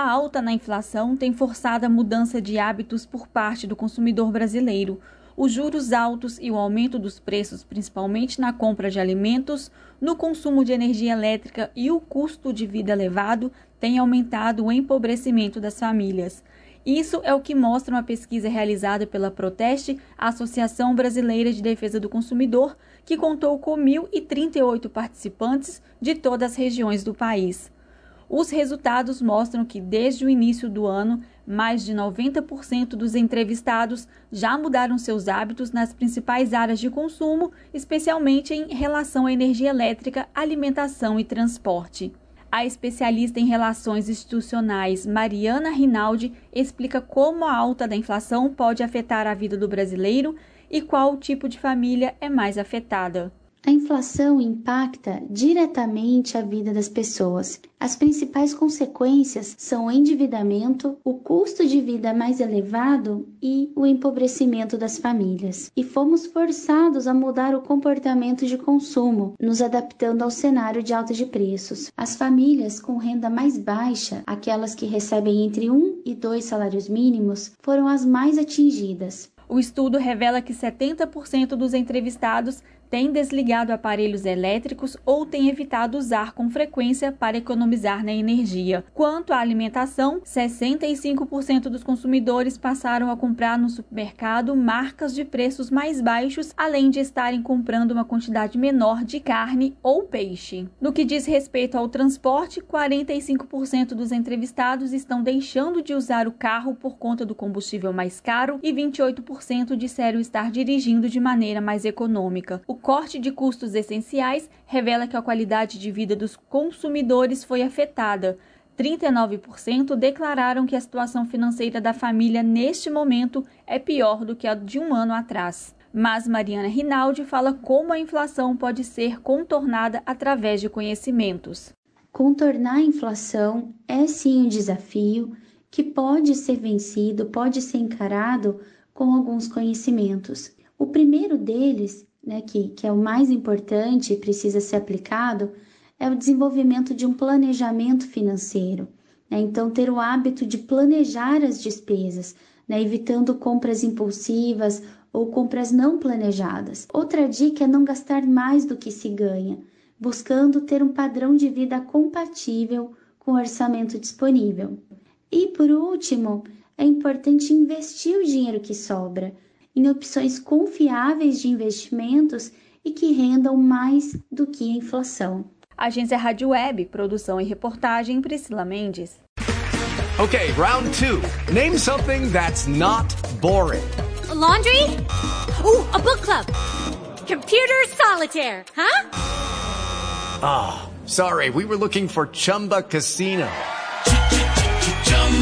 A alta na inflação tem forçado a mudança de hábitos por parte do consumidor brasileiro. Os juros altos e o aumento dos preços, principalmente na compra de alimentos, no consumo de energia elétrica e o custo de vida elevado, têm aumentado o empobrecimento das famílias. Isso é o que mostra uma pesquisa realizada pela Proteste, a Associação Brasileira de Defesa do Consumidor, que contou com 1.038 participantes de todas as regiões do país. Os resultados mostram que, desde o início do ano, mais de 90% dos entrevistados já mudaram seus hábitos nas principais áreas de consumo, especialmente em relação à energia elétrica, alimentação e transporte. A especialista em relações institucionais Mariana Rinaldi explica como a alta da inflação pode afetar a vida do brasileiro e qual tipo de família é mais afetada. A inflação impacta diretamente a vida das pessoas. As principais consequências são o endividamento, o custo de vida mais elevado e o empobrecimento das famílias. E fomos forçados a mudar o comportamento de consumo, nos adaptando ao cenário de alta de preços. As famílias com renda mais baixa, aquelas que recebem entre um e dois salários mínimos, foram as mais atingidas. O estudo revela que 70% dos entrevistados tem desligado aparelhos elétricos ou tem evitado usar com frequência para economizar na energia. Quanto à alimentação, 65% dos consumidores passaram a comprar no supermercado marcas de preços mais baixos, além de estarem comprando uma quantidade menor de carne ou peixe. No que diz respeito ao transporte, 45% dos entrevistados estão deixando de usar o carro por conta do combustível mais caro e 28% disseram estar dirigindo de maneira mais econômica. O corte de custos essenciais revela que a qualidade de vida dos consumidores foi afetada. 39% declararam que a situação financeira da família neste momento é pior do que a de um ano atrás. Mas Mariana Rinaldi fala como a inflação pode ser contornada através de conhecimentos. Contornar a inflação é sim um desafio que pode ser vencido, pode ser encarado com alguns conhecimentos. O primeiro deles né, que, que é o mais importante e precisa ser aplicado, é o desenvolvimento de um planejamento financeiro. Né? Então, ter o hábito de planejar as despesas, né? evitando compras impulsivas ou compras não planejadas. Outra dica é não gastar mais do que se ganha, buscando ter um padrão de vida compatível com o orçamento disponível. E por último, é importante investir o dinheiro que sobra em opções confiáveis de investimentos e que rendam mais do que a inflação. Agência Rádio Web, produção e reportagem Priscila Mendes. Okay, round two. Name something that's not boring. A laundry? Ooh, a book club. Computer solitaire, huh? Ah, oh, sorry. We were looking for Chumba Casino.